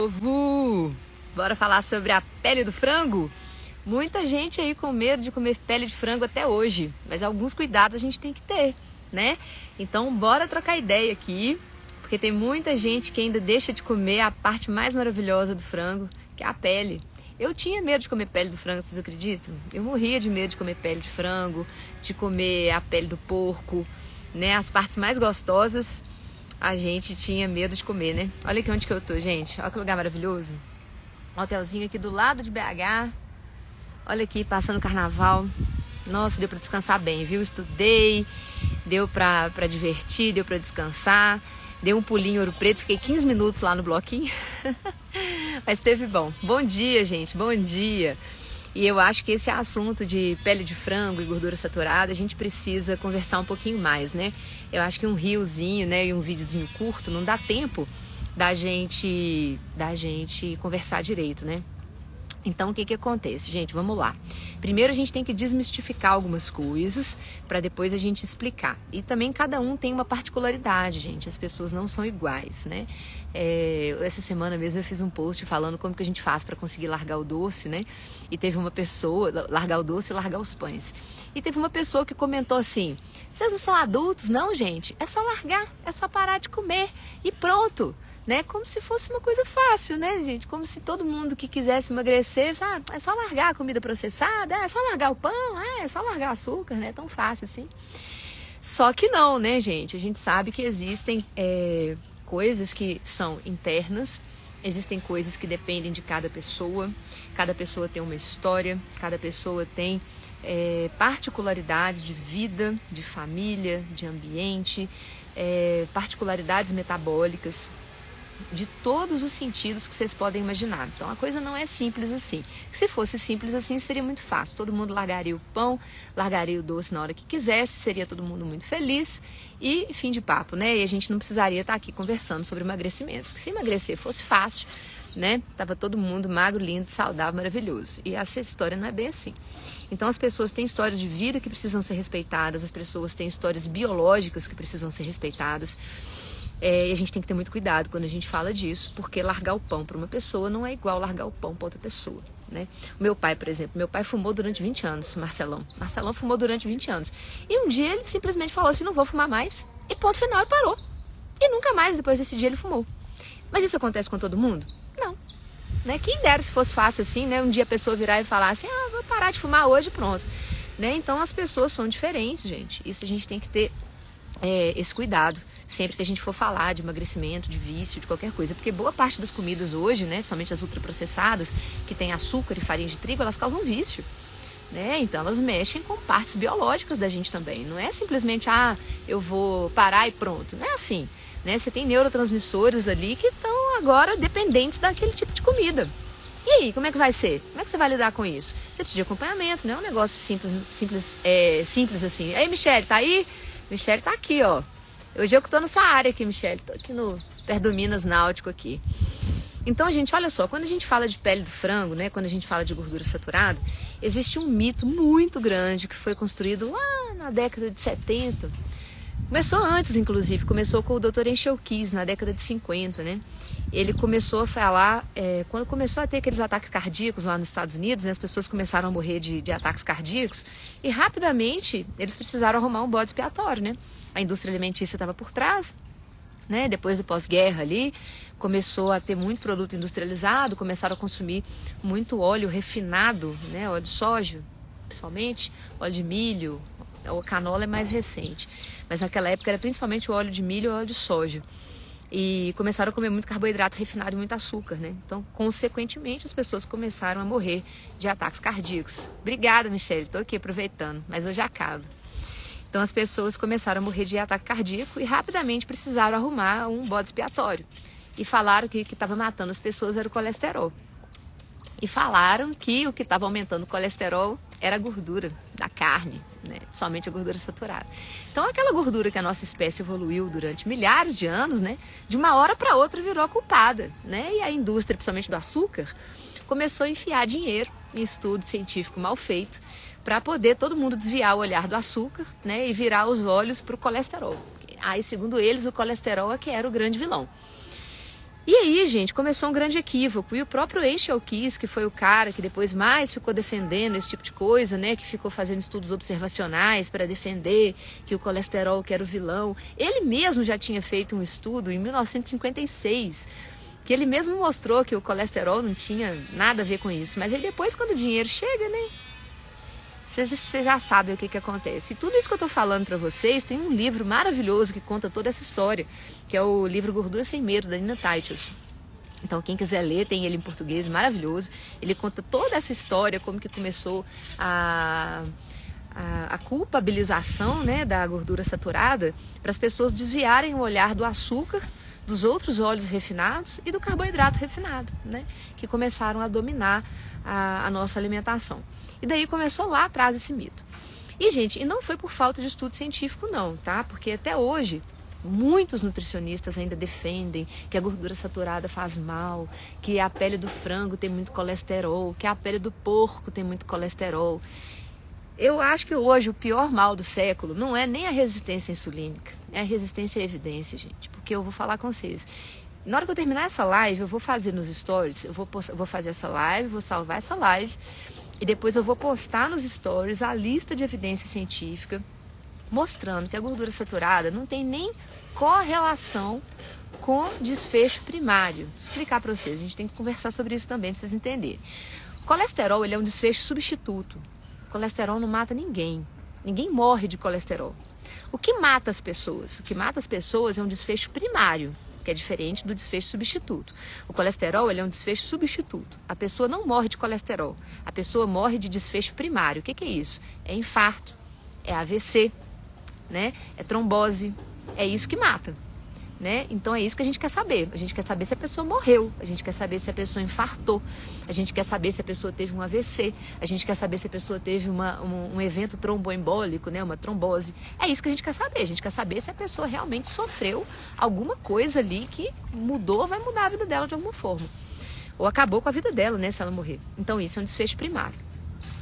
Povo, bora falar sobre a pele do frango? Muita gente aí com medo de comer pele de frango até hoje, mas alguns cuidados a gente tem que ter, né? Então, bora trocar ideia aqui, porque tem muita gente que ainda deixa de comer a parte mais maravilhosa do frango, que é a pele. Eu tinha medo de comer pele do frango, vocês acreditam? Eu morria de medo de comer pele de frango, de comer a pele do porco, né? As partes mais gostosas a gente tinha medo de comer, né? Olha aqui onde que eu tô, gente. Olha que lugar maravilhoso. Um hotelzinho aqui do lado de BH. Olha aqui, passando carnaval. Nossa, deu para descansar bem, viu? Estudei, deu para divertir, deu para descansar. Dei um pulinho em Ouro Preto, fiquei 15 minutos lá no bloquinho. Mas teve bom. Bom dia, gente. Bom dia. E eu acho que esse assunto de pele de frango e gordura saturada, a gente precisa conversar um pouquinho mais, né? Eu acho que um riozinho, né, e um videozinho curto não dá tempo da gente da gente conversar direito, né? Então, o que, que acontece? Gente, vamos lá. Primeiro, a gente tem que desmistificar algumas coisas para depois a gente explicar. E também cada um tem uma particularidade, gente. As pessoas não são iguais, né? É, essa semana mesmo eu fiz um post falando como que a gente faz para conseguir largar o doce, né? E teve uma pessoa, largar o doce e largar os pães. E teve uma pessoa que comentou assim: vocês não são adultos, não, gente? É só largar, é só parar de comer e pronto né? Como se fosse uma coisa fácil, né, gente? Como se todo mundo que quisesse emagrecer, ah, é só largar a comida processada, é só largar o pão, é, é só largar açúcar, né? Tão fácil assim. Só que não, né, gente? A gente sabe que existem é, coisas que são internas, existem coisas que dependem de cada pessoa, cada pessoa tem uma história, cada pessoa tem é, particularidades de vida, de família, de ambiente, é, particularidades metabólicas de todos os sentidos que vocês podem imaginar. Então a coisa não é simples assim. Se fosse simples assim, seria muito fácil. Todo mundo largaria o pão, largaria o doce na hora que quisesse, seria todo mundo muito feliz e fim de papo, né? E a gente não precisaria estar aqui conversando sobre emagrecimento. Porque se emagrecer fosse fácil, né? Tava todo mundo magro, lindo, saudável, maravilhoso. E essa história não é bem assim. Então as pessoas têm histórias de vida que precisam ser respeitadas, as pessoas têm histórias biológicas que precisam ser respeitadas. É, e a gente tem que ter muito cuidado quando a gente fala disso, porque largar o pão para uma pessoa não é igual largar o pão para outra pessoa. Né? Meu pai, por exemplo, meu pai fumou durante 20 anos, Marcelão. Marcelão fumou durante 20 anos. E um dia ele simplesmente falou assim: não vou fumar mais. E ponto final, ele parou. E nunca mais depois desse dia ele fumou. Mas isso acontece com todo mundo? Não. Né? Quem dera se fosse fácil assim, né? Um dia a pessoa virar e falar assim: ah, vou parar de fumar hoje pronto. Né? Então as pessoas são diferentes, gente. Isso a gente tem que ter é, esse cuidado sempre que a gente for falar de emagrecimento, de vício, de qualquer coisa. Porque boa parte das comidas hoje, né, principalmente as ultraprocessadas, que tem açúcar e farinha de trigo, elas causam vício. Né? Então elas mexem com partes biológicas da gente também. Não é simplesmente, ah, eu vou parar e pronto. Não é assim. Né? Você tem neurotransmissores ali que estão agora dependentes daquele tipo de comida. E aí, como é que vai ser? Como é que você vai lidar com isso? Você precisa de acompanhamento, não é um negócio simples, simples, é, simples assim. Ei, Michelle, tá aí? Michelle tá aqui, ó. Hoje eu que estou na sua área aqui, Michelle. Estou aqui no perto do Minas Náutico aqui. Então, gente, olha só, quando a gente fala de pele do frango, né, quando a gente fala de gordura saturada, existe um mito muito grande que foi construído lá na década de 70. Começou antes, inclusive, começou com o Dr. Enchel na década de 50, né? Ele começou a falar, é, quando começou a ter aqueles ataques cardíacos lá nos Estados Unidos, né, as pessoas começaram a morrer de, de ataques cardíacos, e rapidamente eles precisaram arrumar um bode expiatório, né? A indústria alimentícia estava por trás, né? Depois do pós-guerra ali, começou a ter muito produto industrializado, começaram a consumir muito óleo refinado, né? Óleo de soja, principalmente, óleo de milho, o canola é mais recente. Mas naquela época era principalmente o óleo de milho e óleo de soja. E começaram a comer muito carboidrato refinado e muito açúcar, né? Então, consequentemente, as pessoas começaram a morrer de ataques cardíacos. Obrigada, Michelle. Estou aqui aproveitando, mas hoje acaba. Então as pessoas começaram a morrer de ataque cardíaco e rapidamente precisaram arrumar um bode expiatório. E falaram que o que estava matando as pessoas era o colesterol. E falaram que o que estava aumentando o colesterol era a gordura da carne, né? somente a gordura saturada. Então aquela gordura que a nossa espécie evoluiu durante milhares de anos, né? de uma hora para outra virou a culpada. Né? E a indústria, principalmente do açúcar, começou a enfiar dinheiro em estudo científico mal feito para poder todo mundo desviar o olhar do açúcar né, e virar os olhos para o colesterol. Aí, segundo eles, o colesterol é que era o grande vilão. E aí, gente, começou um grande equívoco. E o próprio Eichel Kiss, que foi o cara que depois mais ficou defendendo esse tipo de coisa, né? Que ficou fazendo estudos observacionais para defender que o colesterol que era o vilão. Ele mesmo já tinha feito um estudo em 1956 que ele mesmo mostrou que o colesterol não tinha nada a ver com isso. Mas aí depois, quando o dinheiro chega, né? Vocês já sabem o que, que acontece. E tudo isso que eu estou falando para vocês, tem um livro maravilhoso que conta toda essa história, que é o livro Gordura Sem Medo, da Nina Titles. Então, quem quiser ler, tem ele em português, maravilhoso. Ele conta toda essa história, como que começou a, a, a culpabilização né, da gordura saturada, para as pessoas desviarem o olhar do açúcar, dos outros óleos refinados e do carboidrato refinado, né, que começaram a dominar a, a nossa alimentação. E daí começou lá atrás esse mito. E, gente, e não foi por falta de estudo científico, não, tá? Porque até hoje Muitos nutricionistas ainda defendem que a gordura saturada faz mal, que a pele do frango tem muito colesterol, que a pele do porco tem muito colesterol. Eu acho que hoje o pior mal do século não é nem a resistência insulínica, é a resistência à evidência, gente. Porque eu vou falar com vocês. Na hora que eu terminar essa live, eu vou fazer nos stories, eu vou, vou fazer essa live, vou salvar essa live e depois eu vou postar nos stories a lista de evidência científica mostrando que a gordura saturada não tem nem correlação com desfecho primário. Vou explicar para vocês, a gente tem que conversar sobre isso também para vocês entenderem. O colesterol ele é um desfecho substituto. O colesterol não mata ninguém. Ninguém morre de colesterol. O que mata as pessoas? O que mata as pessoas é um desfecho primário que é diferente do desfecho substituto. O colesterol ele é um desfecho substituto. A pessoa não morre de colesterol, a pessoa morre de desfecho primário. O que, que é isso? É infarto, é AVC, né? é trombose, é isso que mata né? Então é isso que a gente quer saber. A gente quer saber se a pessoa morreu, a gente quer saber se a pessoa infartou, a gente quer saber se a pessoa teve um AVC, a gente quer saber se a pessoa teve uma, um, um evento tromboembólico, né? Uma trombose. É isso que a gente quer saber. A gente quer saber se a pessoa realmente sofreu alguma coisa ali que mudou, vai mudar a vida dela de alguma forma. Ou acabou com a vida dela, né? Se ela morrer. Então isso é um desfecho primário.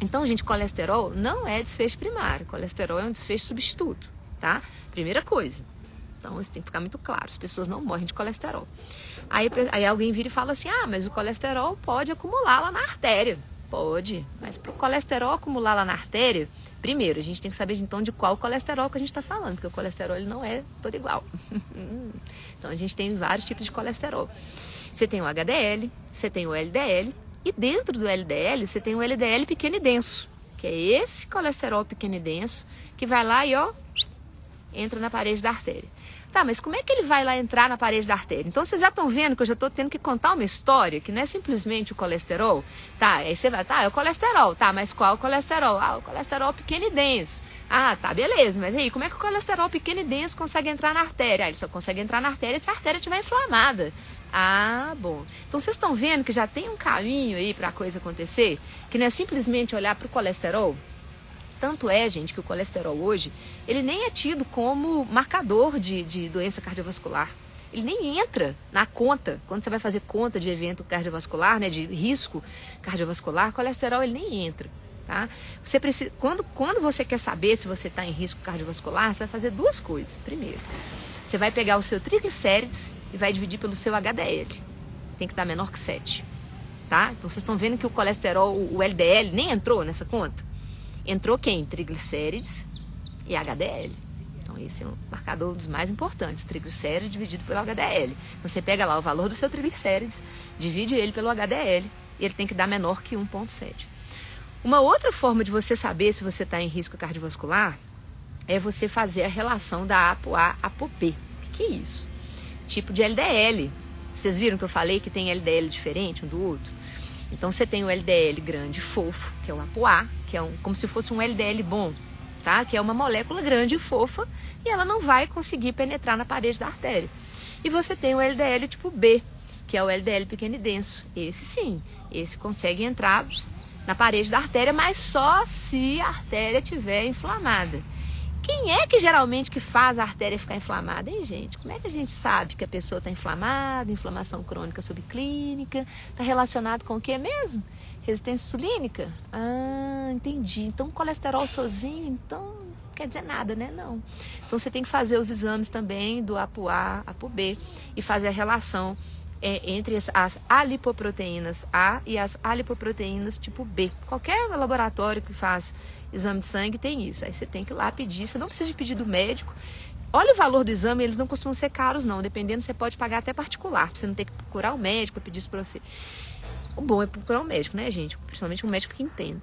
Então, gente, colesterol não é desfecho primário. Colesterol é um desfecho substituto, tá? Primeira coisa. Então isso tem que ficar muito claro. As pessoas não morrem de colesterol. Aí, aí alguém vira e fala assim: ah, mas o colesterol pode acumular lá na artéria. Pode, mas para o colesterol acumular lá na artéria, primeiro a gente tem que saber então de qual colesterol que a gente está falando, porque o colesterol ele não é todo igual. então a gente tem vários tipos de colesterol. Você tem o HDL, você tem o LDL, e dentro do LDL você tem o LDL pequeno e denso, que é esse colesterol pequeno e denso que vai lá e ó, entra na parede da artéria. Tá, mas como é que ele vai lá entrar na parede da artéria? Então vocês já estão vendo que eu já estou tendo que contar uma história que não é simplesmente o colesterol. Tá, aí você vai, tá, é o colesterol, tá, mas qual o colesterol? Ah, o colesterol pequeno e denso. Ah, tá, beleza, mas aí como é que o colesterol pequeno e denso consegue entrar na artéria? Ah, ele só consegue entrar na artéria se a artéria estiver inflamada. Ah, bom. Então vocês estão vendo que já tem um caminho aí para a coisa acontecer, que não é simplesmente olhar para o colesterol, tanto é, gente, que o colesterol hoje, ele nem é tido como marcador de, de doença cardiovascular. Ele nem entra na conta. Quando você vai fazer conta de evento cardiovascular, né, de risco cardiovascular, colesterol ele nem entra. Tá? Você precisa, quando, quando você quer saber se você está em risco cardiovascular, você vai fazer duas coisas. Primeiro, você vai pegar o seu triglicérides e vai dividir pelo seu HDL. Tem que estar menor que 7. Tá? Então vocês estão vendo que o colesterol, o LDL, nem entrou nessa conta. Entrou quem? Triglicérides e HDL. Então, esse é um marcador dos mais importantes, triglicérides dividido pelo HDL. Então, você pega lá o valor do seu triglicérides, divide ele pelo HDL e ele tem que dar menor que 1,7. Uma outra forma de você saber se você está em risco cardiovascular é você fazer a relação da ApoA ApoB. O que é isso? Tipo de LDL. Vocês viram que eu falei que tem LDL diferente um do outro? Então você tem o LDL grande fofo, que é o ApoA, que é um, como se fosse um LDL bom, tá? Que é uma molécula grande e fofa e ela não vai conseguir penetrar na parede da artéria. E você tem o LDL tipo B, que é o LDL pequeno e denso. Esse sim, esse consegue entrar na parede da artéria, mas só se a artéria estiver inflamada. Quem é que geralmente que faz a artéria ficar inflamada, hein, gente? Como é que a gente sabe que a pessoa está inflamada, inflamação crônica subclínica? Está relacionado com o que mesmo? Resistência insulínica? Ah, entendi. Então, colesterol sozinho, então quer dizer nada, né? Não. Então, você tem que fazer os exames também do ApoA, ApoB e fazer a relação é, entre as, as alipoproteínas A e as alipoproteínas tipo B. Qualquer laboratório que faz exame de sangue tem isso. Aí você tem que ir lá pedir, você não precisa de pedir do médico. Olha o valor do exame, eles não costumam ser caros, não. Dependendo, você pode pagar até particular, pra você não ter que procurar o médico para pedir isso para você. O bom é procurar um médico, né, gente? Principalmente um médico que entenda.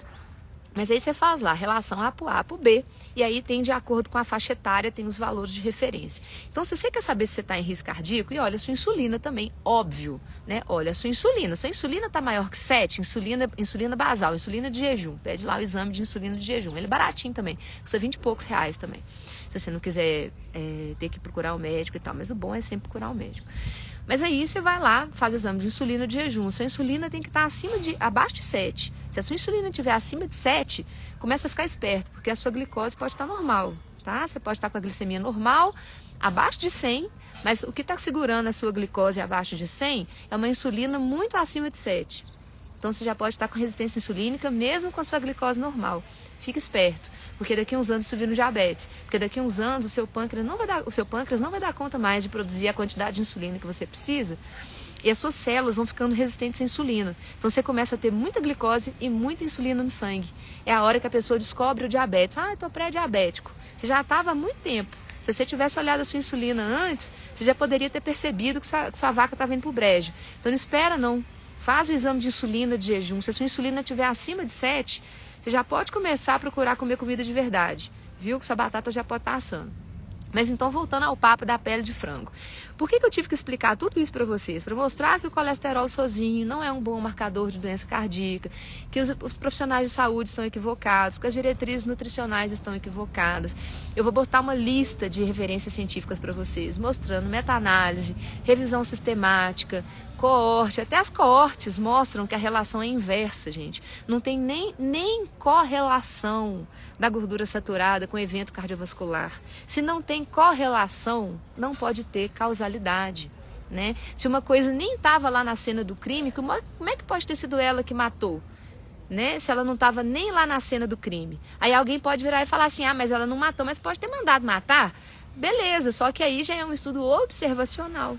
Mas aí você faz lá, relação A para A para B, e aí tem de acordo com a faixa etária, tem os valores de referência. Então, se você quer saber se você está em risco cardíaco, e olha a sua insulina também, óbvio, né? Olha a sua insulina. Sua insulina está maior que 7, insulina, insulina basal, insulina de jejum. Pede lá o exame de insulina de jejum. Ele é baratinho também, custa 20 e poucos reais também. Se você não quiser é, ter que procurar o médico e tal, mas o bom é sempre procurar o médico. Mas aí você vai lá, faz o exame de insulina de jejum. Sua insulina tem que estar acima de, abaixo de 7. Se a sua insulina estiver acima de 7, começa a ficar esperto, porque a sua glicose pode estar normal, tá? Você pode estar com a glicemia normal, abaixo de 100, mas o que está segurando a sua glicose abaixo de 100 é uma insulina muito acima de 7. Então você já pode estar com resistência insulínica mesmo com a sua glicose normal. Fique esperto porque daqui uns anos isso vira um diabetes, porque daqui uns anos o seu pâncreas não vai dar, o seu pâncreas não vai dar conta mais de produzir a quantidade de insulina que você precisa. E as suas células vão ficando resistentes à insulina. Então você começa a ter muita glicose e muita insulina no sangue. É a hora que a pessoa descobre o diabetes. Ah, estou pré-diabético. Você já estava há muito tempo. Se você tivesse olhado a sua insulina antes, você já poderia ter percebido que sua, que sua vaca estava indo para o brejo. Então não espera não. Faz o exame de insulina de jejum. Se a sua insulina estiver acima de 7, você já pode começar a procurar comer comida de verdade, viu? Que sua batata já pode estar assando. Mas então, voltando ao papo da pele de frango. Por que, que eu tive que explicar tudo isso para vocês? Para mostrar que o colesterol sozinho não é um bom marcador de doença cardíaca, que os, os, profissionais de saúde estão equivocados, que as diretrizes nutricionais estão equivocadas. Eu vou botar uma lista de referências científicas para vocês, mostrando meta-análise, revisão sistemática, coorte, até as coortes mostram que a relação é inversa, gente. Não tem nem, nem correlação da gordura saturada com evento cardiovascular. Se não tem correlação, não pode ter causalidade. Né? Se uma coisa nem estava lá na cena do crime, como, como é que pode ter sido ela que matou? Né? Se ela não estava nem lá na cena do crime. Aí alguém pode virar e falar assim: ah, mas ela não matou, mas pode ter mandado matar? Beleza, só que aí já é um estudo observacional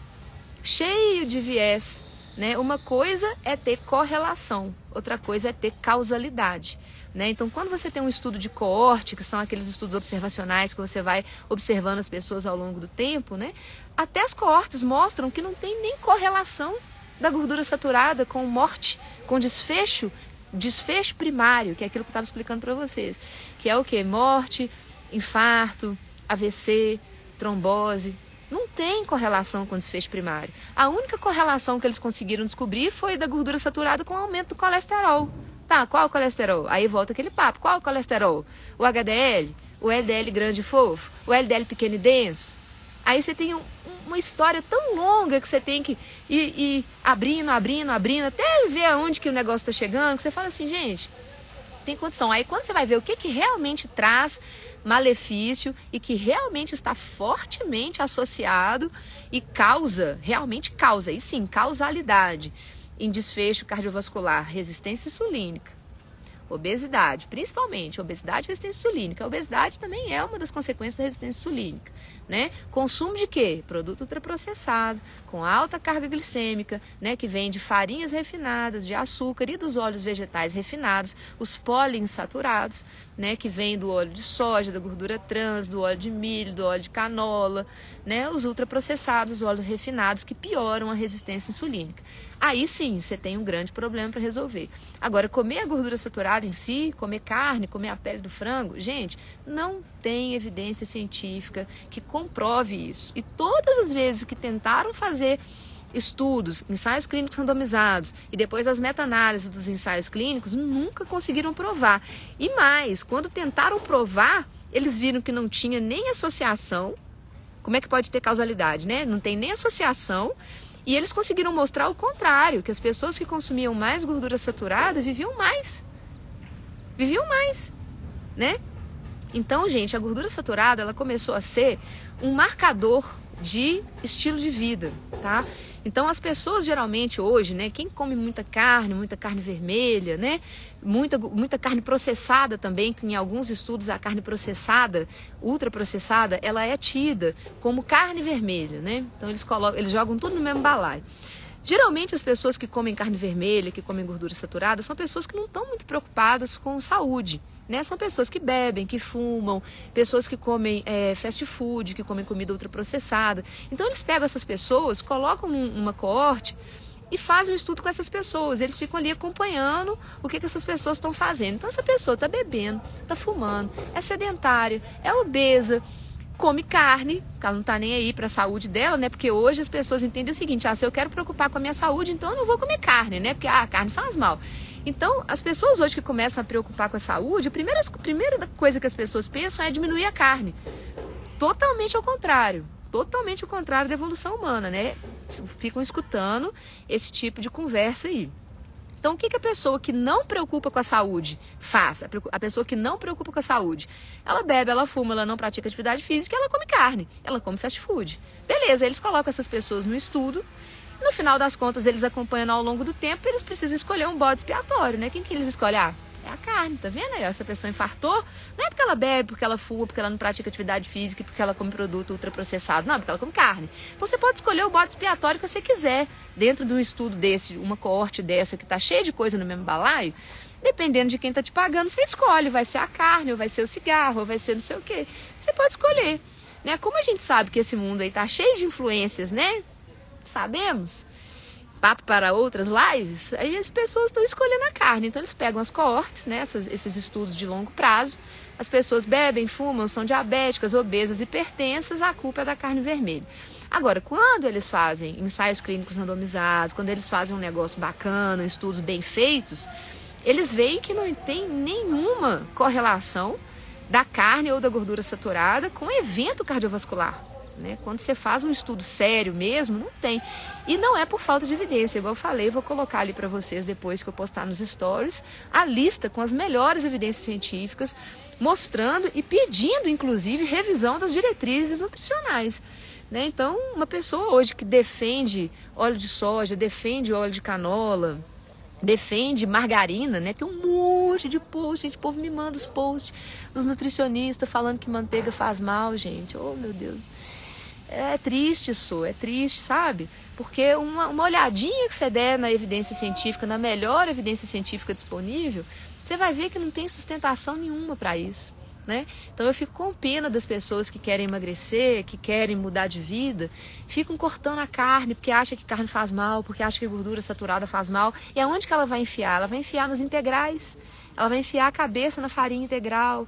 cheio de viés. Né? Uma coisa é ter correlação, outra coisa é ter causalidade. Né? Então, quando você tem um estudo de coorte, que são aqueles estudos observacionais que você vai observando as pessoas ao longo do tempo, né? até as coortes mostram que não tem nem correlação da gordura saturada com morte, com desfecho, desfecho primário, que é aquilo que eu estava explicando para vocês, que é o que? Morte, infarto, AVC, trombose, não tem correlação com desfecho primário. A única correlação que eles conseguiram descobrir foi da gordura saturada com o aumento do colesterol. Tá, qual o colesterol? Aí volta aquele papo. Qual o colesterol? O HDL? O LDL grande e fofo? O LDL pequeno e denso? Aí você tem um, uma história tão longa que você tem que ir, ir, abrindo, abrindo, abrindo, até ver aonde que o negócio está chegando, que você fala assim, gente, tem condição. Aí quando você vai ver o que, que realmente traz malefício e que realmente está fortemente associado e causa, realmente causa, e sim, causalidade em desfecho cardiovascular, resistência insulínica, obesidade, principalmente obesidade e resistência insulínica. A obesidade também é uma das consequências da resistência insulínica né? Consumo de quê? Produto ultraprocessado, com alta carga glicêmica, né? Que vem de farinhas refinadas, de açúcar e dos óleos vegetais refinados, os poliinsaturados, né? Que vem do óleo de soja, da gordura trans, do óleo de milho, do óleo de canola, né? Os ultraprocessados, os óleos refinados que pioram a resistência insulínica. Aí sim, você tem um grande problema para resolver. Agora, comer a gordura saturada em si, comer carne, comer a pele do frango, gente, não tem evidência científica que comprove isso. E todas as vezes que tentaram fazer estudos, ensaios clínicos randomizados e depois as meta-análises dos ensaios clínicos, nunca conseguiram provar. E mais, quando tentaram provar, eles viram que não tinha nem associação. Como é que pode ter causalidade, né? Não tem nem associação. E eles conseguiram mostrar o contrário, que as pessoas que consumiam mais gordura saturada viviam mais. Viviam mais, né? Então, gente, a gordura saturada ela começou a ser um marcador de estilo de vida, tá? Então as pessoas geralmente hoje, né, quem come muita carne, muita carne vermelha, né, muita, muita carne processada também, que em alguns estudos a carne processada, ultraprocessada, ela é tida como carne vermelha, né? Então eles colocam, eles jogam tudo no mesmo balaio. Geralmente as pessoas que comem carne vermelha, que comem gordura saturada, são pessoas que não estão muito preocupadas com saúde. Né? São pessoas que bebem, que fumam, pessoas que comem é, fast food, que comem comida ultraprocessada. Então eles pegam essas pessoas, colocam uma coorte e fazem um estudo com essas pessoas. Eles ficam ali acompanhando o que, que essas pessoas estão fazendo. Então essa pessoa está bebendo, está fumando, é sedentária, é obesa, come carne, ela não está nem aí para a saúde dela, né? Porque hoje as pessoas entendem o seguinte: ah, se eu quero preocupar com a minha saúde, então eu não vou comer carne, né? Porque ah, a carne faz mal. Então, as pessoas hoje que começam a preocupar com a saúde, a primeira, a primeira coisa que as pessoas pensam é diminuir a carne. Totalmente ao contrário. Totalmente ao contrário da evolução humana, né? Ficam escutando esse tipo de conversa aí. Então, o que, que a pessoa que não preocupa com a saúde faz? A pessoa que não preocupa com a saúde, ela bebe, ela fuma, ela não pratica atividade física, ela come carne, ela come fast food. Beleza, eles colocam essas pessoas no estudo no final das contas, eles acompanhando ao longo do tempo, eles precisam escolher um bode expiatório, né? Quem que eles escolhem? Ah, é a carne, tá vendo aí? Essa pessoa infartou, não é porque ela bebe, porque ela fuma, porque ela não pratica atividade física, porque ela come produto ultraprocessado, não, porque ela come carne. Então você pode escolher o bode expiatório que você quiser, dentro de um estudo desse, uma coorte dessa que tá cheia de coisa no mesmo balaio, dependendo de quem tá te pagando, você escolhe, vai ser a carne, ou vai ser o cigarro, ou vai ser não sei o quê. Você pode escolher. Né? Como a gente sabe que esse mundo aí tá cheio de influências, né? Sabemos, papo para outras lives, aí as pessoas estão escolhendo a carne. Então eles pegam as coortes, né, essas, esses estudos de longo prazo, as pessoas bebem, fumam, são diabéticas, obesas, hipertensas, a culpa é da carne vermelha. Agora, quando eles fazem ensaios clínicos randomizados, quando eles fazem um negócio bacana, estudos bem feitos, eles veem que não tem nenhuma correlação da carne ou da gordura saturada com evento cardiovascular. Né? Quando você faz um estudo sério mesmo, não tem. E não é por falta de evidência, igual eu falei, vou colocar ali para vocês depois que eu postar nos stories a lista com as melhores evidências científicas, mostrando e pedindo, inclusive, revisão das diretrizes nutricionais. Né? Então, uma pessoa hoje que defende óleo de soja, defende óleo de canola, defende margarina, né? Tem um monte de post, gente, o povo me manda os posts dos nutricionistas falando que manteiga faz mal, gente. Oh, meu Deus. É triste isso, é triste, sabe? Porque uma, uma olhadinha que você der na evidência científica, na melhor evidência científica disponível, você vai ver que não tem sustentação nenhuma para isso. Né? Então eu fico com pena das pessoas que querem emagrecer, que querem mudar de vida, ficam cortando a carne porque acha que carne faz mal, porque acha que gordura saturada faz mal. E aonde que ela vai enfiar? Ela vai enfiar nos integrais. Ela vai enfiar a cabeça na farinha integral.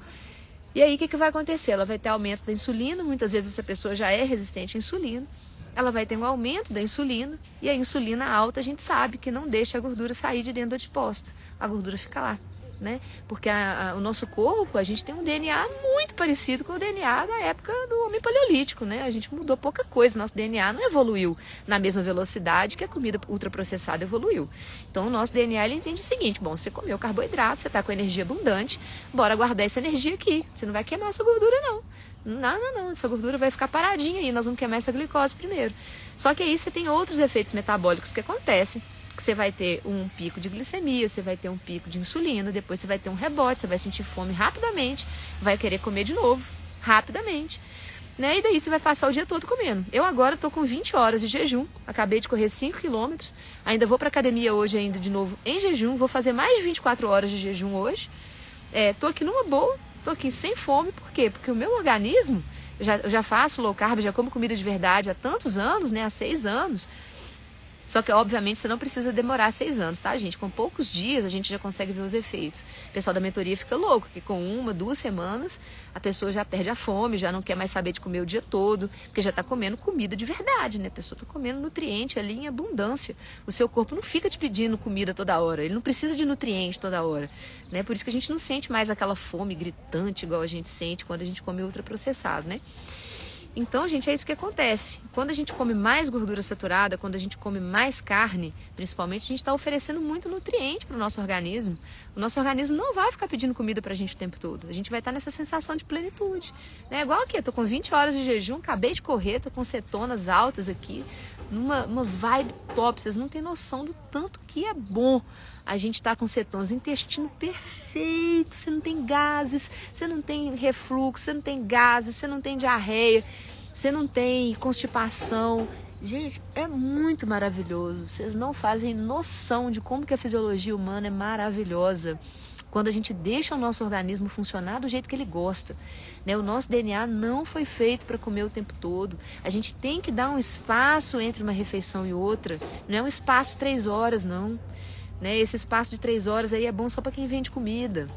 E aí o que, que vai acontecer? Ela vai ter aumento da insulina, muitas vezes essa pessoa já é resistente à insulina. Ela vai ter um aumento da insulina, e a insulina alta a gente sabe que não deixa a gordura sair de dentro do adipócito. A gordura fica lá né? Porque a, a, o nosso corpo, a gente tem um DNA muito parecido com o DNA da época do homem paleolítico, né? A gente mudou pouca coisa, nosso DNA não evoluiu na mesma velocidade que a comida ultraprocessada evoluiu. Então o nosso DNA ele entende o seguinte: bom, você comeu carboidrato, você está com energia abundante, bora guardar essa energia aqui. Você não vai queimar essa gordura, não. Não, não, não. Essa gordura vai ficar paradinha aí, nós vamos queimar essa glicose primeiro. Só que aí você tem outros efeitos metabólicos que acontecem que você vai ter um pico de glicemia, você vai ter um pico de insulina, depois você vai ter um rebote, você vai sentir fome rapidamente, vai querer comer de novo, rapidamente. Né? E daí você vai passar o dia todo comendo. Eu agora estou com 20 horas de jejum, acabei de correr 5 quilômetros, ainda vou para academia hoje ainda de novo em jejum, vou fazer mais de 24 horas de jejum hoje. Estou é, aqui numa boa, estou aqui sem fome, por quê? Porque o meu organismo, eu já, eu já faço low carb, já como comida de verdade há tantos anos, né? há seis anos, só que, obviamente, você não precisa demorar seis anos, tá, gente? Com poucos dias a gente já consegue ver os efeitos. O pessoal da mentoria fica louco, que com uma, duas semanas a pessoa já perde a fome, já não quer mais saber de comer o dia todo, porque já está comendo comida de verdade, né? A pessoa está comendo nutriente ali em abundância. O seu corpo não fica te pedindo comida toda hora, ele não precisa de nutriente toda hora, né? Por isso que a gente não sente mais aquela fome gritante igual a gente sente quando a gente come ultraprocessado, né? Então, gente, é isso que acontece. Quando a gente come mais gordura saturada, quando a gente come mais carne, principalmente, a gente está oferecendo muito nutriente para o nosso organismo. O nosso organismo não vai ficar pedindo comida para a gente o tempo todo. A gente vai estar tá nessa sensação de plenitude. Né? Igual aqui, eu tô com 20 horas de jejum, acabei de correr, tô com cetonas altas aqui, numa uma vibe top. Vocês não têm noção do tanto que é bom a gente está com cetonas, intestino perfeito, você não tem gases, você não tem refluxo, você não tem gases, você não tem diarreia, você não tem constipação. Gente, é muito maravilhoso. Vocês não fazem noção de como que a fisiologia humana é maravilhosa quando a gente deixa o nosso organismo funcionar do jeito que ele gosta. Né? O nosso DNA não foi feito para comer o tempo todo. A gente tem que dar um espaço entre uma refeição e outra. Não é um espaço de três horas, não. Né? Esse espaço de três horas aí é bom só para quem vende comida.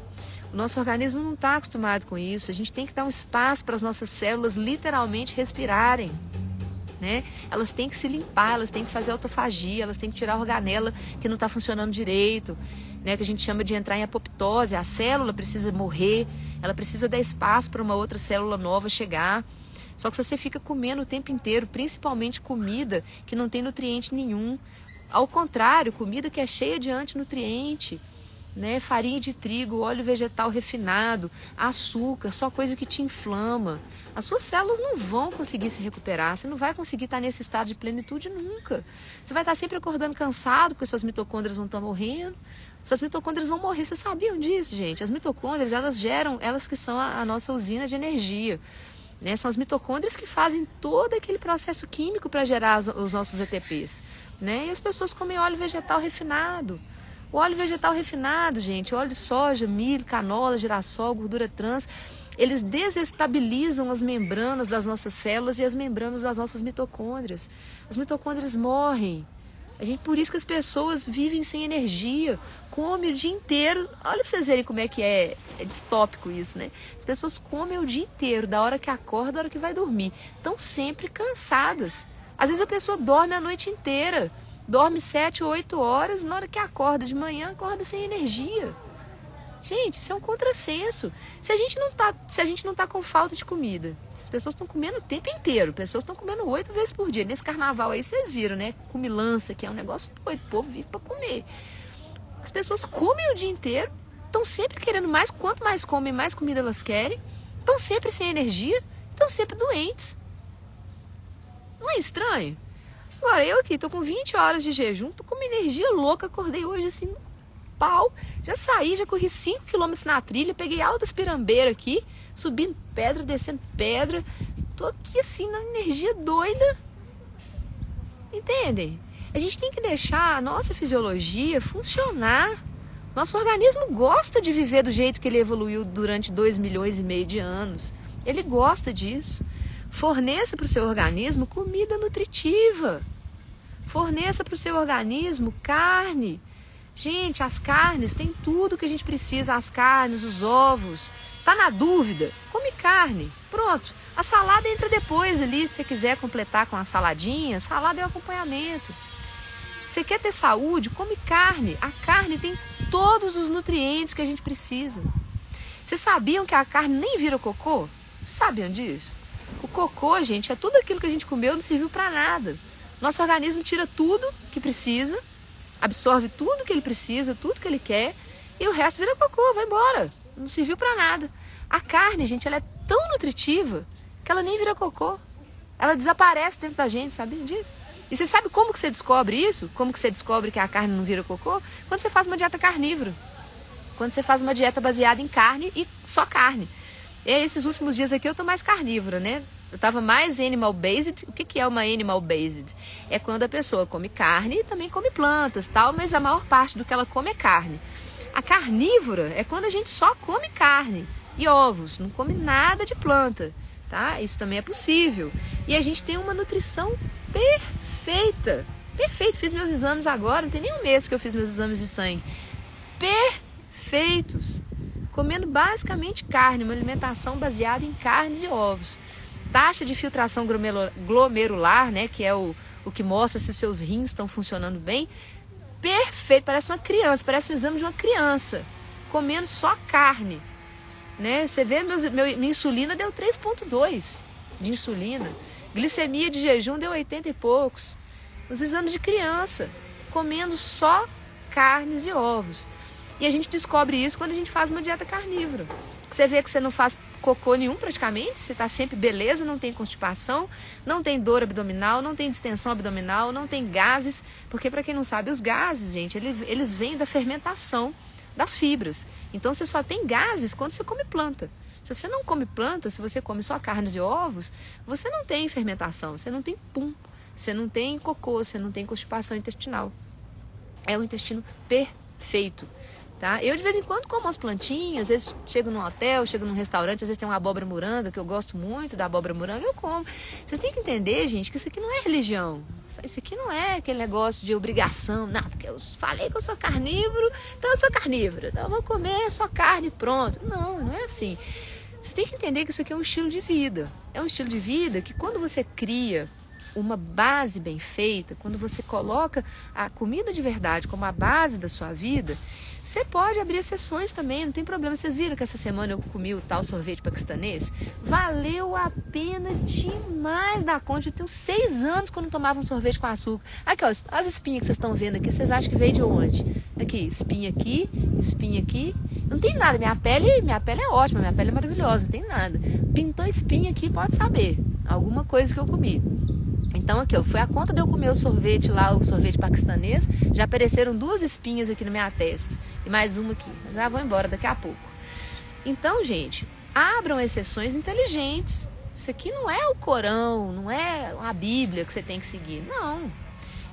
O nosso organismo não está acostumado com isso. A gente tem que dar um espaço para as nossas células literalmente respirarem né? Elas têm que se limpar, elas têm que fazer autofagia, elas têm que tirar a organela que não está funcionando direito, né? Que a gente chama de entrar em apoptose. A célula precisa morrer, ela precisa dar espaço para uma outra célula nova chegar. Só que se você fica comendo o tempo inteiro, principalmente comida que não tem nutriente nenhum, ao contrário, comida que é cheia de antinutriente, né? Farinha de trigo, óleo vegetal refinado, açúcar, só coisa que te inflama. As suas células não vão conseguir se recuperar, você não vai conseguir estar nesse estado de plenitude nunca. Você vai estar sempre acordando cansado, porque suas mitocôndrias vão estar morrendo. Suas mitocôndrias vão morrer, vocês sabiam disso, gente? As mitocôndrias, elas geram, elas que são a, a nossa usina de energia. Né? São as mitocôndrias que fazem todo aquele processo químico para gerar os, os nossos ATPs. Né? E as pessoas comem óleo vegetal refinado. O óleo vegetal refinado, gente, óleo de soja, milho, canola, girassol, gordura trans, eles desestabilizam as membranas das nossas células e as membranas das nossas mitocôndrias. As mitocôndrias morrem. A gente, por isso que as pessoas vivem sem energia, comem o dia inteiro. Olha para vocês verem como é que é, é distópico isso, né? As pessoas comem o dia inteiro, da hora que acorda, da hora que vai dormir. Estão sempre cansadas. Às vezes a pessoa dorme a noite inteira dorme 7 ou 8 horas, na hora que acorda de manhã, acorda sem energia. Gente, isso é um contrassenso. Se a gente não tá, se a gente não tá com falta de comida, as pessoas estão comendo o tempo inteiro, pessoas estão comendo oito vezes por dia. Nesse carnaval aí vocês viram, né? Comilança, que é um negócio doido, o povo vive para comer. As pessoas comem o dia inteiro, estão sempre querendo mais, quanto mais comem, mais comida elas querem, estão sempre sem energia, estão sempre doentes. Não é estranho? Agora, eu aqui tô com 20 horas de jejum, tô com uma energia louca, acordei hoje assim, pau. Já saí, já corri 5 km na trilha, peguei altas pirambeiras aqui, subindo pedra, descendo pedra. Tô aqui assim, na energia doida. Entendem? A gente tem que deixar a nossa fisiologia funcionar. Nosso organismo gosta de viver do jeito que ele evoluiu durante 2 milhões e meio de anos. Ele gosta disso. Forneça para o seu organismo comida nutritiva. Forneça para o seu organismo carne. Gente, as carnes tem tudo que a gente precisa, as carnes, os ovos. Tá na dúvida? Come carne. Pronto. A salada entra depois ali, se você quiser completar com a saladinha, salada é o acompanhamento. Você quer ter saúde? Come carne. A carne tem todos os nutrientes que a gente precisa. Vocês sabiam que a carne nem vira cocô? Vocês sabiam disso? O cocô, gente, é tudo aquilo que a gente comeu não serviu para nada. Nosso organismo tira tudo que precisa, absorve tudo que ele precisa, tudo que ele quer, e o resto vira cocô, vai embora. Não serviu para nada. A carne, gente, ela é tão nutritiva que ela nem vira cocô. Ela desaparece dentro da gente, sabia disso? E você sabe como que você descobre isso? Como que você descobre que a carne não vira cocô? Quando você faz uma dieta carnívora. Quando você faz uma dieta baseada em carne e só carne. E esses últimos dias aqui eu tô mais carnívora, né? Eu estava mais animal based. O que, que é uma animal based? É quando a pessoa come carne e também come plantas, tal, mas a maior parte do que ela come é carne. A carnívora é quando a gente só come carne e ovos, não come nada de planta, tá? Isso também é possível. E a gente tem uma nutrição perfeita. Perfeito. Fiz meus exames agora, não tem nem um mês que eu fiz meus exames de sangue. Perfeitos. Comendo basicamente carne, uma alimentação baseada em carnes e ovos taxa de filtração glomerular, né, que é o, o que mostra se os seus rins estão funcionando bem, perfeito, parece uma criança, parece um exame de uma criança, comendo só carne. Né? Você vê, meus, meu, minha insulina deu 3,2 de insulina, glicemia de jejum deu 80 e poucos. Os exames de criança, comendo só carnes e ovos. E a gente descobre isso quando a gente faz uma dieta carnívora. Você vê que você não faz cocô nenhum praticamente, você está sempre beleza, não tem constipação, não tem dor abdominal, não tem distensão abdominal, não tem gases, porque para quem não sabe, os gases, gente, eles, eles vêm da fermentação das fibras. Então você só tem gases quando você come planta. Se você não come planta, se você come só carnes e ovos, você não tem fermentação, você não tem pum. você não tem cocô, você não tem constipação intestinal. É um intestino perfeito. Tá? Eu de vez em quando como umas plantinhas, às vezes chego num hotel, chego num restaurante, às vezes tem uma abóbora moranga, que eu gosto muito da abóbora moranga, eu como. Vocês têm que entender, gente, que isso aqui não é religião. Isso aqui não é aquele negócio de obrigação. Não, porque eu falei que eu sou carnívoro, então eu sou carnívoro. Então eu vou comer só carne pronto. Não, não é assim. Vocês têm que entender que isso aqui é um estilo de vida. É um estilo de vida que quando você cria uma base bem feita, quando você coloca a comida de verdade como a base da sua vida, você pode abrir sessões também, não tem problema. Vocês viram que essa semana eu comi o tal sorvete paquistanês? Valeu a pena demais da conta. Eu tenho seis anos não tomava um sorvete com açúcar. Aqui, ó, as espinhas que vocês estão vendo aqui, vocês acham que veio de onde? Aqui, espinha aqui, espinha aqui. Não tem nada. Minha pele, minha pele é ótima, minha pele é maravilhosa, não tem nada. Pintou espinha aqui, pode saber. Alguma coisa que eu comi. Então aqui, ó, foi a conta de eu comer o sorvete lá, o sorvete paquistanês, já apareceram duas espinhas aqui na minha testa e mais uma aqui. Mas já vou embora daqui a pouco. Então, gente, abram exceções inteligentes. Isso aqui não é o Corão, não é a Bíblia que você tem que seguir. Não.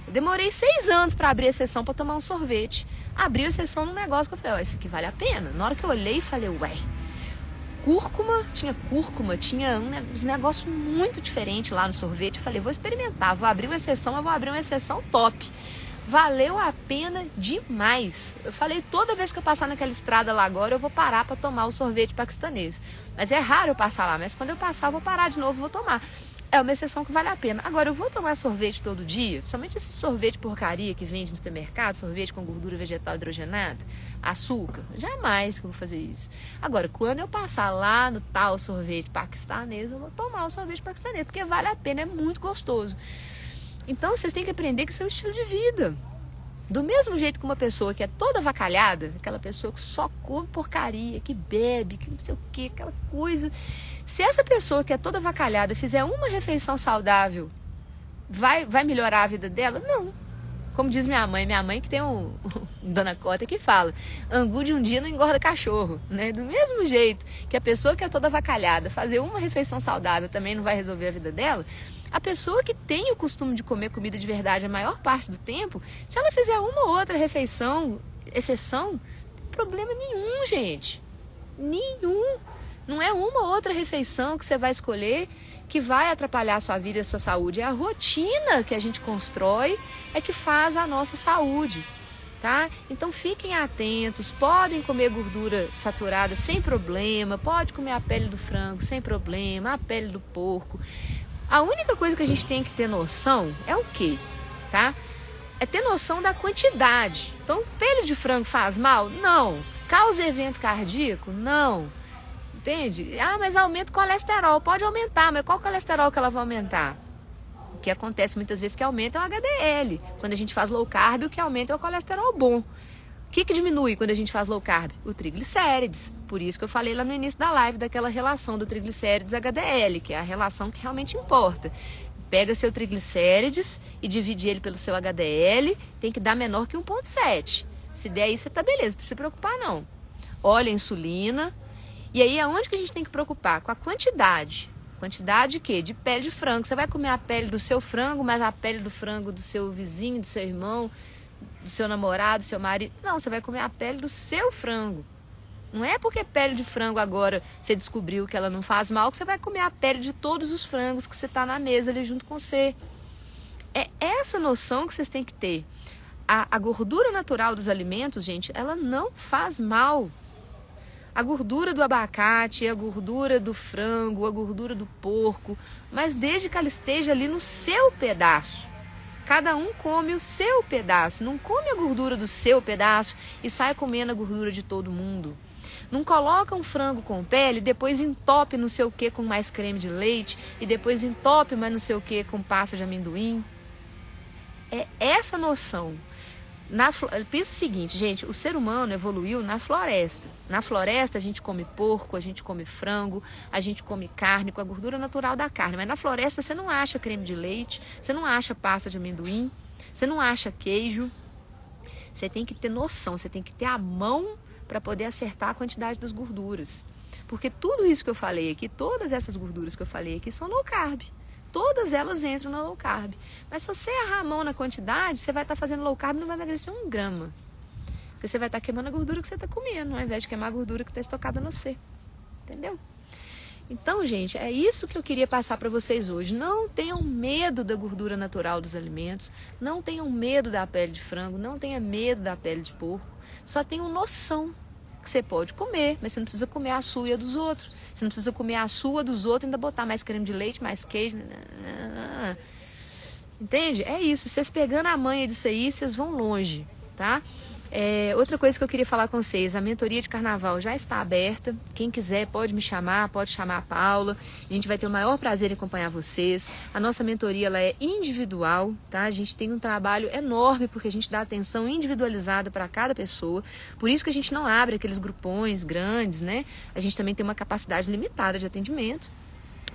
Eu demorei seis anos para abrir a exceção para tomar um sorvete. Abri a exceção num negócio que eu falei, ó, isso aqui vale a pena. Na hora que eu olhei, falei, ué, cúrcuma, tinha cúrcuma, tinha um negócio muito diferente lá no sorvete. Eu falei, vou experimentar, vou abrir uma exceção, mas vou abrir uma exceção top. Valeu a pena demais. Eu falei, toda vez que eu passar naquela estrada lá agora, eu vou parar para tomar o sorvete paquistanês. Mas é raro eu passar lá, mas quando eu passar, eu vou parar de novo vou tomar. É uma exceção que vale a pena. Agora, eu vou tomar sorvete todo dia, somente esse sorvete porcaria que vende no supermercado, sorvete com gordura vegetal hidrogenada, açúcar. Jamais que eu vou fazer isso. Agora, quando eu passar lá no tal sorvete paquistanês, eu vou tomar o sorvete paquistanês, porque vale a pena, é muito gostoso. Então, vocês têm que aprender que isso é um estilo de vida. Do mesmo jeito que uma pessoa que é toda vacalhada, aquela pessoa que só come porcaria, que bebe, que não sei o que, aquela coisa se essa pessoa que é toda vacalhada fizer uma refeição saudável, vai, vai melhorar a vida dela? Não. Como diz minha mãe, minha mãe que tem um, Dona Cota que fala, angu de um dia não engorda cachorro, né? Do mesmo jeito que a pessoa que é toda vacalhada fazer uma refeição saudável também não vai resolver a vida dela, a pessoa que tem o costume de comer comida de verdade a maior parte do tempo, se ela fizer uma ou outra refeição, exceção, não tem problema nenhum, gente. Nenhum. Não é uma ou outra refeição que você vai escolher que vai atrapalhar a sua vida e a sua saúde. É a rotina que a gente constrói é que faz a nossa saúde. Tá? Então fiquem atentos, podem comer gordura saturada sem problema, pode comer a pele do frango sem problema, a pele do porco. A única coisa que a gente tem que ter noção é o que, tá? É ter noção da quantidade. Então, pele de frango faz mal? Não. Causa evento cardíaco? Não. Entende? Ah, mas aumenta o colesterol. Pode aumentar, mas qual colesterol que ela vai aumentar? O que acontece muitas vezes que aumenta é o HDL. Quando a gente faz low carb, o que aumenta é o colesterol bom. O que, que diminui quando a gente faz low carb? O triglicérides. Por isso que eu falei lá no início da live daquela relação do triglicérides HDL, que é a relação que realmente importa. Pega seu triglicérides e divide ele pelo seu HDL, tem que dar menor que 1,7. Se der você tá beleza, não precisa se preocupar não. Olha a insulina, e aí, aonde que a gente tem que preocupar? Com a quantidade. Quantidade de quê? De pele de frango. Você vai comer a pele do seu frango, mas a pele do frango do seu vizinho, do seu irmão, do seu namorado, do seu marido. Não, você vai comer a pele do seu frango. Não é porque pele de frango agora você descobriu que ela não faz mal que você vai comer a pele de todos os frangos que você está na mesa ali junto com você. É essa noção que vocês têm que ter. A, a gordura natural dos alimentos, gente, ela não faz mal a gordura do abacate, a gordura do frango, a gordura do porco, mas desde que ela esteja ali no seu pedaço. Cada um come o seu pedaço, não come a gordura do seu pedaço e sai comendo a gordura de todo mundo. Não coloca um frango com pele, depois entope não sei o que com mais creme de leite e depois entope mais não sei o que com pasta de amendoim. É essa noção na, pensa o seguinte, gente, o ser humano evoluiu na floresta. Na floresta a gente come porco, a gente come frango, a gente come carne com a gordura natural da carne. Mas na floresta você não acha creme de leite, você não acha pasta de amendoim, você não acha queijo. Você tem que ter noção, você tem que ter a mão para poder acertar a quantidade das gorduras. Porque tudo isso que eu falei aqui, todas essas gorduras que eu falei aqui são low carb. Todas elas entram na low carb. Mas se você errar a mão na quantidade, você vai estar tá fazendo low carb e não vai emagrecer um grama. Porque você vai estar tá queimando a gordura que você está comendo, ao invés de queimar a gordura que está estocada no você. Entendeu? Então, gente, é isso que eu queria passar para vocês hoje. Não tenham medo da gordura natural dos alimentos, não tenham medo da pele de frango, não tenham medo da pele de porco. Só tenham noção que você pode comer, mas você não precisa comer a sua dos outros. Você não precisa comer a sua dos outros e ainda botar mais creme de leite, mais queijo. Entende? É isso. Vocês pegando a manha disso aí, vocês vão longe, tá? É, outra coisa que eu queria falar com vocês, a mentoria de carnaval já está aberta. Quem quiser pode me chamar, pode chamar a Paula. A gente vai ter o maior prazer em acompanhar vocês. A nossa mentoria ela é individual, tá? A gente tem um trabalho enorme porque a gente dá atenção individualizada para cada pessoa. Por isso que a gente não abre aqueles grupões grandes, né? A gente também tem uma capacidade limitada de atendimento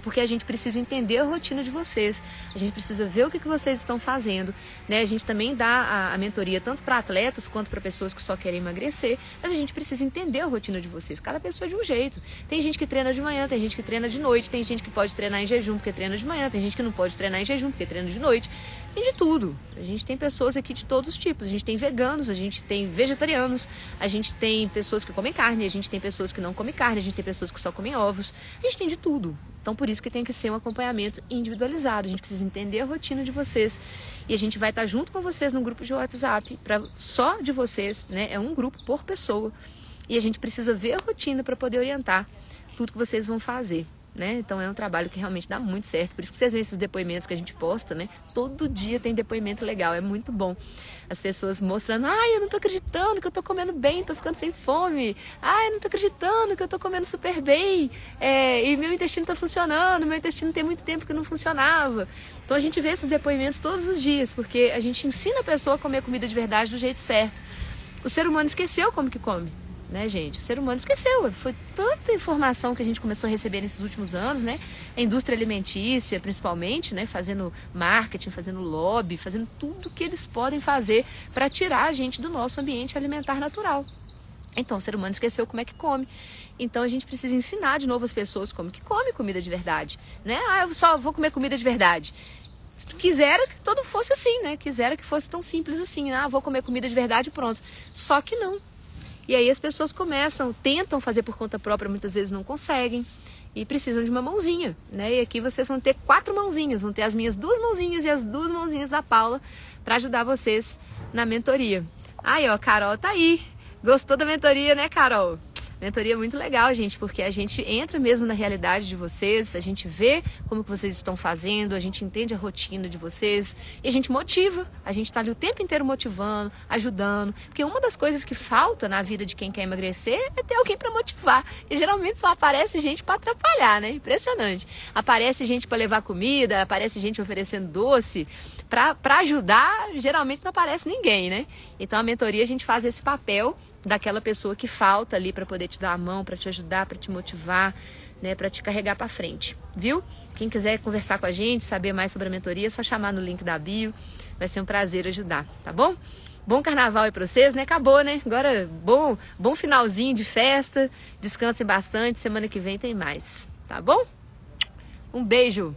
porque a gente precisa entender a rotina de vocês, a gente precisa ver o que, que vocês estão fazendo. Né? A gente também dá a, a mentoria tanto para atletas quanto para pessoas que só querem emagrecer, mas a gente precisa entender a rotina de vocês. Cada pessoa é de um jeito. Tem gente que treina de manhã, tem gente que treina de noite, tem gente que pode treinar em jejum porque treina de manhã, tem gente que não pode treinar em jejum porque treina de noite. Tem de tudo. A gente tem pessoas aqui de todos os tipos. A gente tem veganos, a gente tem vegetarianos, a gente tem pessoas que comem carne, a gente tem pessoas que não comem carne, a gente tem pessoas que só comem ovos. A gente tem de tudo. Então, por isso que tem que ser um acompanhamento individualizado. A gente precisa entender a rotina de vocês. E a gente vai estar junto com vocês no grupo de WhatsApp, para só de vocês, né? É um grupo por pessoa. E a gente precisa ver a rotina para poder orientar tudo que vocês vão fazer né? Então é um trabalho que realmente dá muito certo. Por isso que vocês veem esses depoimentos que a gente posta, né? Todo dia tem depoimento legal, é muito bom. As pessoas mostrando, ai, eu não tô acreditando que eu tô comendo bem, tô ficando sem fome. Ai, eu não tô acreditando que eu tô comendo super bem. É, e meu intestino tá funcionando, meu intestino tem muito tempo que não funcionava. Então a gente vê esses depoimentos todos os dias, porque a gente ensina a pessoa a comer comida de verdade do jeito certo. O ser humano esqueceu como que come né, gente? O ser humano esqueceu. Foi tanta informação que a gente começou a receber nesses últimos anos, né? A indústria alimentícia, principalmente, né? Fazendo marketing, fazendo lobby, fazendo tudo que eles podem fazer para tirar a gente do nosso ambiente alimentar natural. Então, o ser humano esqueceu como é que come. Então, a gente precisa ensinar de novo as pessoas como que come comida de verdade, né? Ah, eu só vou comer comida de verdade quisera que todo fosse assim, né? Quisera que fosse tão simples assim. Ah, vou comer comida de verdade e pronto. Só que não. E aí as pessoas começam, tentam fazer por conta própria, muitas vezes não conseguem e precisam de uma mãozinha, né? E aqui vocês vão ter quatro mãozinhas, vão ter as minhas duas mãozinhas e as duas mãozinhas da Paula para ajudar vocês na mentoria. Aí, ó, Carol tá aí. Gostou da mentoria, né, Carol? Mentoria é muito legal, gente, porque a gente entra mesmo na realidade de vocês, a gente vê como que vocês estão fazendo, a gente entende a rotina de vocês e a gente motiva. A gente está ali o tempo inteiro motivando, ajudando. Porque uma das coisas que falta na vida de quem quer emagrecer é ter alguém para motivar. E geralmente só aparece gente para atrapalhar, né? Impressionante. Aparece gente para levar comida, aparece gente oferecendo doce. Para ajudar, geralmente não aparece ninguém, né? Então a mentoria a gente faz esse papel daquela pessoa que falta ali para poder te dar a mão, para te ajudar, para te motivar, né, para te carregar para frente, viu? Quem quiser conversar com a gente, saber mais sobre a mentoria, é só chamar no link da bio. Vai ser um prazer ajudar, tá bom? Bom carnaval aí para vocês, né? Acabou, né? Agora bom, bom finalzinho de festa. Descansem bastante, semana que vem tem mais, tá bom? Um beijo.